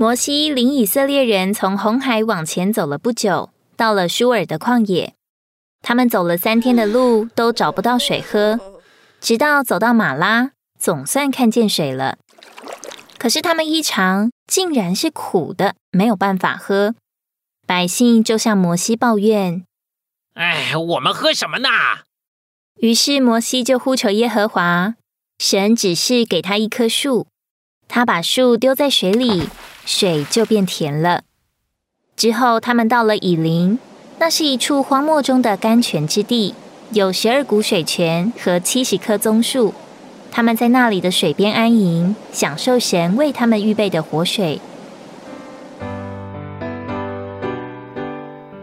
摩西领以色列人从红海往前走了不久，到了舒尔的旷野。他们走了三天的路，都找不到水喝，直到走到马拉，总算看见水了。可是他们一尝，竟然是苦的，没有办法喝。百姓就向摩西抱怨：“哎，我们喝什么呢？”于是摩西就呼求耶和华，神只是给他一棵树，他把树丢在水里。水就变甜了。之后，他们到了以林，那是一处荒漠中的甘泉之地，有十二股水泉和七十棵棕树。他们在那里的水边安营，享受神为他们预备的活水。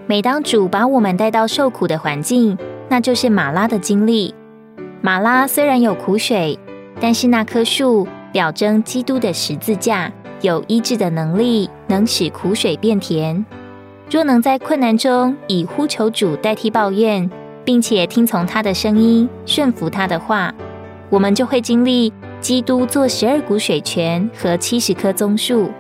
每当主把我们带到受苦的环境，那就是马拉的经历。马拉虽然有苦水，但是那棵树表征基督的十字架。有医治的能力，能使苦水变甜。若能在困难中以呼求主代替抱怨，并且听从他的声音，顺服他的话，我们就会经历基督做十二股水泉和七十棵棕树，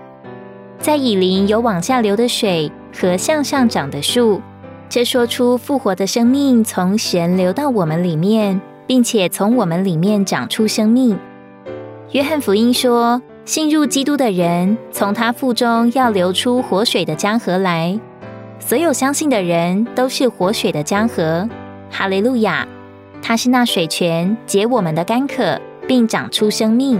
在以林有往下流的水和向上长的树。这说出复活的生命从神流到我们里面，并且从我们里面长出生命。约翰福音说。信入基督的人，从他腹中要流出活水的江河来。所有相信的人都是活水的江河。哈利路亚！他是那水泉，解我们的干渴，并长出生命。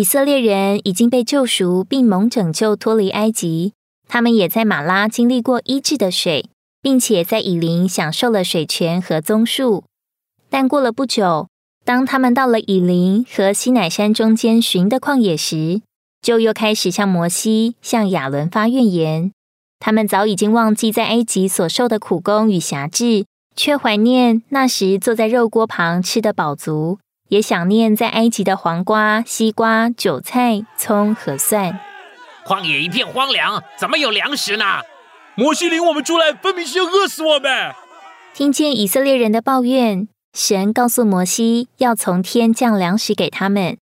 以色列人已经被救赎，并蒙拯救脱离埃及。他们也在马拉经历过医治的水，并且在以林享受了水泉和棕树。但过了不久，当他们到了以林和西乃山中间寻的旷野时，就又开始向摩西、向亚伦发怨言。他们早已经忘记在埃及所受的苦功与辖制，却怀念那时坐在肉锅旁吃的饱足。也想念在埃及的黄瓜、西瓜、韭菜、葱和蒜。荒野一片荒凉，怎么有粮食呢？摩西领我们出来，分明是要饿死我们。听见以色列人的抱怨，神告诉摩西，要从天降粮食给他们。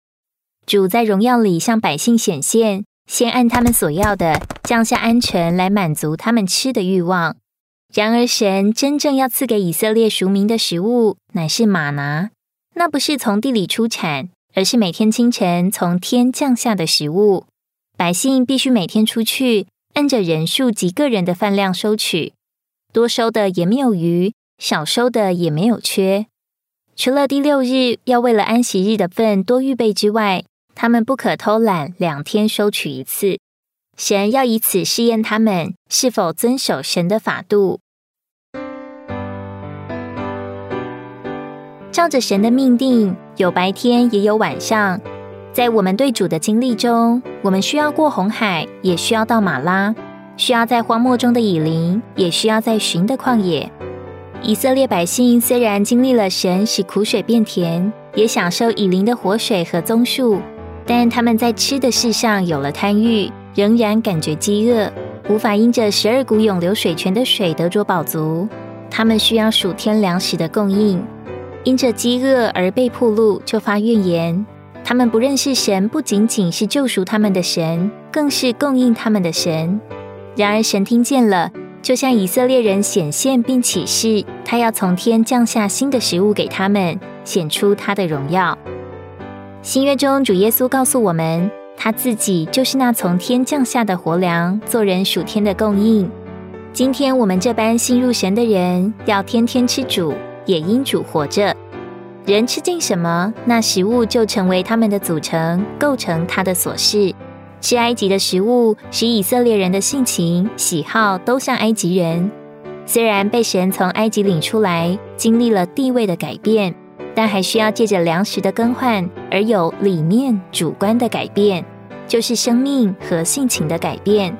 主在荣耀里向百姓显现，先按他们所要的降下鹌鹑来满足他们吃的欲望。然而，神真正要赐给以色列赎民的食物，乃是玛拿。那不是从地里出产，而是每天清晨从天降下的食物。百姓必须每天出去，按着人数及个人的饭量收取，多收的也没有余，少收的也没有缺。除了第六日要为了安息日的份多预备之外，他们不可偷懒，两天收取一次。神要以此试验他们是否遵守神的法度。照着神的命定，有白天也有晚上。在我们对主的经历中，我们需要过红海，也需要到马拉，需要在荒漠中的以林，也需要在寻的旷野。以色列百姓虽然经历了神使苦水变甜，也享受以林的活水和棕树，但他们在吃的事上有了贪欲，仍然感觉饥饿，无法因着十二股涌流水泉的水得着饱足。他们需要数天粮食的供应。因着饥饿而被迫路，就发怨言。他们不认识神，不仅仅是救赎他们的神，更是供应他们的神。然而神听见了，就向以色列人显现并启示，他要从天降下新的食物给他们，显出他的荣耀。新约中，主耶稣告诉我们，他自己就是那从天降下的活粮，做人属天的供应。今天我们这般信入神的人，要天天吃主。也因主活着，人吃进什么，那食物就成为他们的组成，构成他的所事。吃埃及的食物，使以色列人的性情、喜好都像埃及人。虽然被神从埃及领出来，经历了地位的改变，但还需要借着粮食的更换，而有里面主观的改变，就是生命和性情的改变。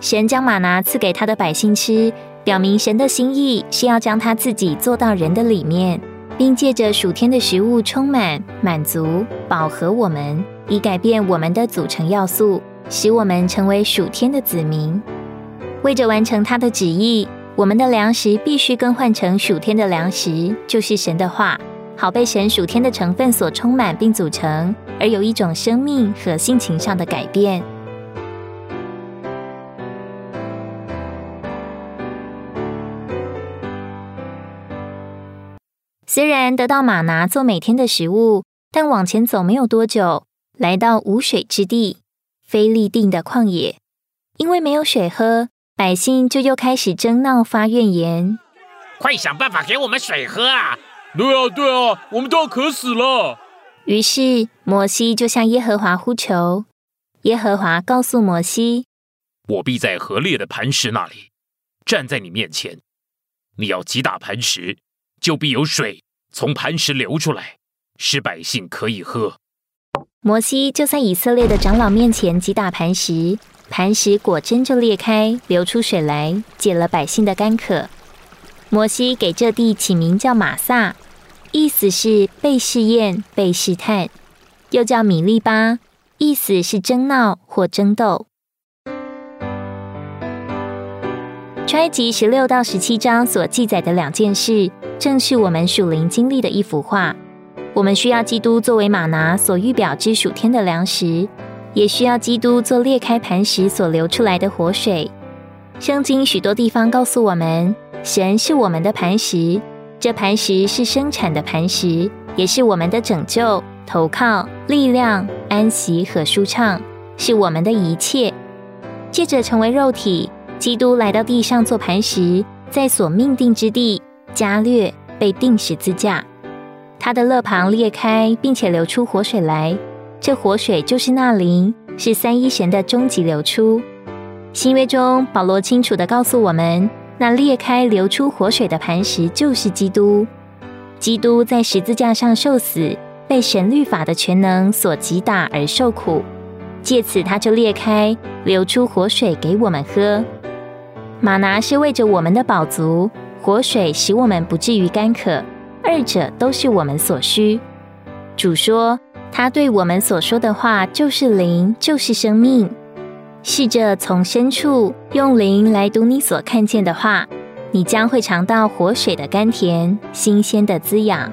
神将马拿赐给他的百姓吃。表明神的心意是要将他自己做到人的里面，并借着属天的食物充满、满足、饱和我们，以改变我们的组成要素，使我们成为属天的子民。为着完成他的旨意，我们的粮食必须更换成属天的粮食，就是神的话，好被神属天的成分所充满并组成，而有一种生命和性情上的改变。虽然得到玛拿做每天的食物，但往前走没有多久，来到无水之地——非利定的旷野。因为没有水喝，百姓就又开始争闹发怨言。快想办法给我们水喝啊！对啊，对啊，我们都要渴死了。于是摩西就向耶和华呼求。耶和华告诉摩西：“我必在河裂的磐石那里站在你面前，你要击打磐石，就必有水。”从磐石流出来，使百姓可以喝。摩西就在以色列的长老面前击打磐石，磐石果真就裂开，流出水来，解了百姓的干渴。摩西给这地起名叫马萨，意思是被试验、被试探；又叫米利巴，意思是争闹或争斗。埃及十六到十七章所记载的两件事。正是我们属灵经历的一幅画。我们需要基督作为马拿所预表之属天的粮食，也需要基督做裂开磐石所流出来的活水。圣经许多地方告诉我们，神是我们的磐石，这磐石是生产的磐石，也是我们的拯救、投靠、力量、安息和舒畅，是我们的一切。借着成为肉体，基督来到地上做磐石，在所命定之地。加略被钉十字架，他的肋旁裂开，并且流出活水来。这活水就是那灵，是三一神的终极流出。新约中，保罗清楚的告诉我们，那裂开流出活水的磐石就是基督。基督在十字架上受死，被神律法的全能所击打而受苦，借此他就裂开，流出活水给我们喝。马拿是为着我们的饱足。活水使我们不至于干渴，二者都是我们所需。主说，他对我们所说的话就是灵，就是生命。试着从深处用灵来读你所看见的话，你将会尝到活水的甘甜，新鲜的滋养。